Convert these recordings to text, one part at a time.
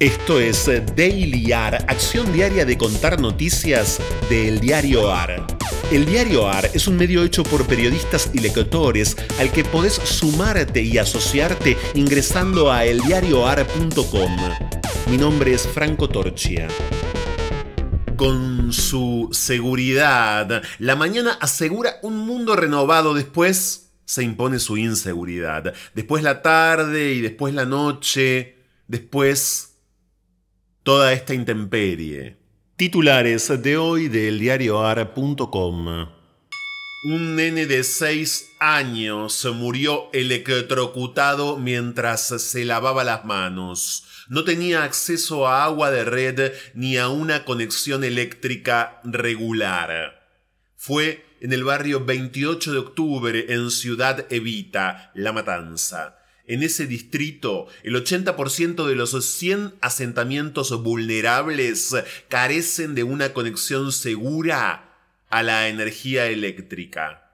Esto es Daily AR, acción diaria de contar noticias del diario AR. El diario AR es un medio hecho por periodistas y lectores al que podés sumarte y asociarte ingresando a eldiarioar.com. Mi nombre es Franco Torchia con su seguridad. La mañana asegura un mundo renovado, después se impone su inseguridad. Después la tarde y después la noche, después toda esta intemperie. Titulares de hoy del diarioar.com. Un nene de 6 años murió electrocutado mientras se lavaba las manos. No tenía acceso a agua de red ni a una conexión eléctrica regular. Fue en el barrio 28 de octubre en Ciudad Evita, La Matanza. En ese distrito, el 80% de los 100 asentamientos vulnerables carecen de una conexión segura a la energía eléctrica.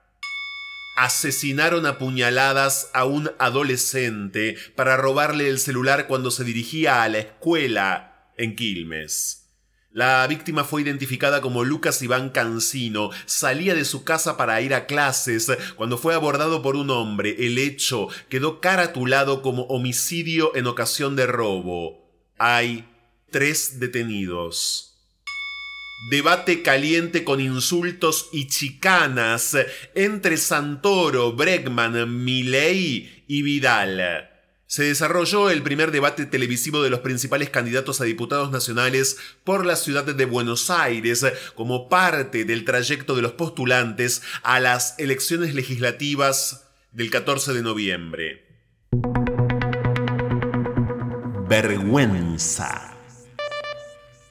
Asesinaron a puñaladas a un adolescente para robarle el celular cuando se dirigía a la escuela en Quilmes. La víctima fue identificada como Lucas Iván Cancino. Salía de su casa para ir a clases cuando fue abordado por un hombre. El hecho quedó caratulado como homicidio en ocasión de robo. Hay tres detenidos. Debate caliente con insultos y chicanas entre Santoro, Bregman, Milei y Vidal se desarrolló el primer debate televisivo de los principales candidatos a diputados nacionales por la ciudad de Buenos Aires como parte del trayecto de los postulantes a las elecciones legislativas del 14 de noviembre. Vergüenza.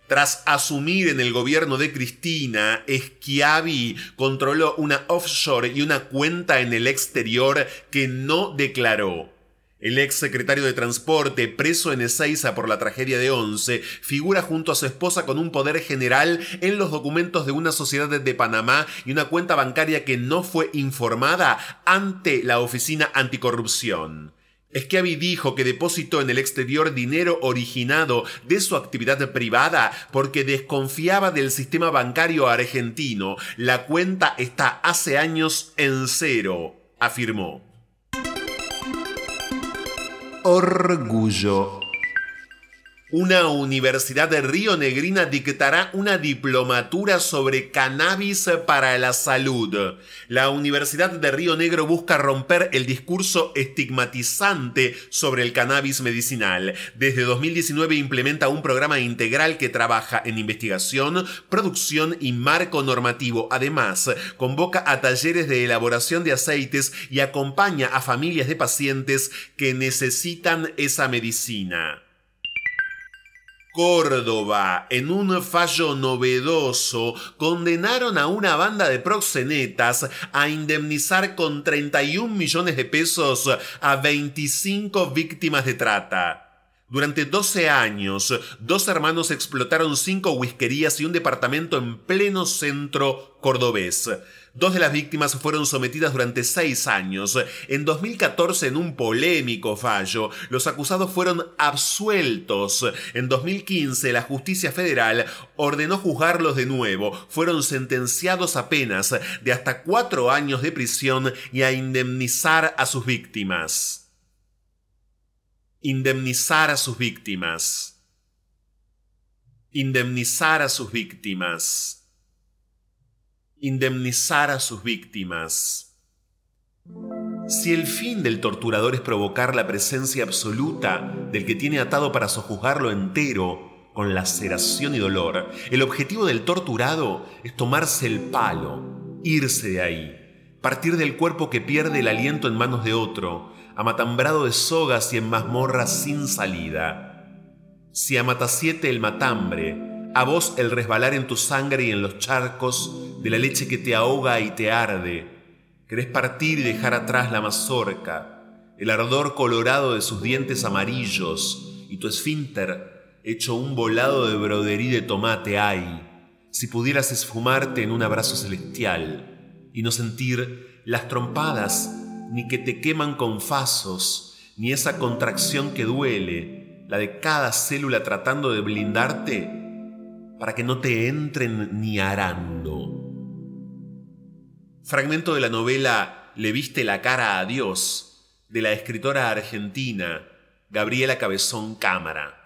Tras asumir en el gobierno de Cristina, Schiavi controló una offshore y una cuenta en el exterior que no declaró. El ex secretario de Transporte, preso en Ezeiza por la tragedia de Once, figura junto a su esposa con un poder general en los documentos de una sociedad de Panamá y una cuenta bancaria que no fue informada ante la Oficina Anticorrupción. Schiavi dijo que depositó en el exterior dinero originado de su actividad privada porque desconfiaba del sistema bancario argentino. La cuenta está hace años en cero, afirmó. Orguso Una universidad de Río Negrina dictará una diplomatura sobre cannabis para la salud. La Universidad de Río Negro busca romper el discurso estigmatizante sobre el cannabis medicinal. Desde 2019 implementa un programa integral que trabaja en investigación, producción y marco normativo. Además, convoca a talleres de elaboración de aceites y acompaña a familias de pacientes que necesitan esa medicina. Córdoba, en un fallo novedoso, condenaron a una banda de proxenetas a indemnizar con 31 millones de pesos a 25 víctimas de trata. Durante 12 años, dos hermanos explotaron cinco whiskerías y un departamento en pleno centro cordobés. Dos de las víctimas fueron sometidas durante seis años. En 2014, en un polémico fallo, los acusados fueron absueltos. En 2015, la justicia federal ordenó juzgarlos de nuevo. Fueron sentenciados a penas de hasta cuatro años de prisión y a indemnizar a sus víctimas. Indemnizar a sus víctimas. Indemnizar a sus víctimas indemnizar a sus víctimas. Si el fin del torturador es provocar la presencia absoluta del que tiene atado para sojuzgarlo entero, con laceración y dolor, el objetivo del torturado es tomarse el palo, irse de ahí, partir del cuerpo que pierde el aliento en manos de otro, amatambrado de sogas y en mazmorras sin salida. Si a Matasiete el matambre, a vos el resbalar en tu sangre y en los charcos de la leche que te ahoga y te arde. Querés partir y dejar atrás la mazorca, el ardor colorado de sus dientes amarillos y tu esfínter hecho un volado de broderí de tomate hay. Si pudieras esfumarte en un abrazo celestial y no sentir las trompadas ni que te queman con fasos, ni esa contracción que duele, la de cada célula tratando de blindarte para que no te entren ni arando. Fragmento de la novela Le viste la cara a Dios, de la escritora argentina Gabriela Cabezón Cámara.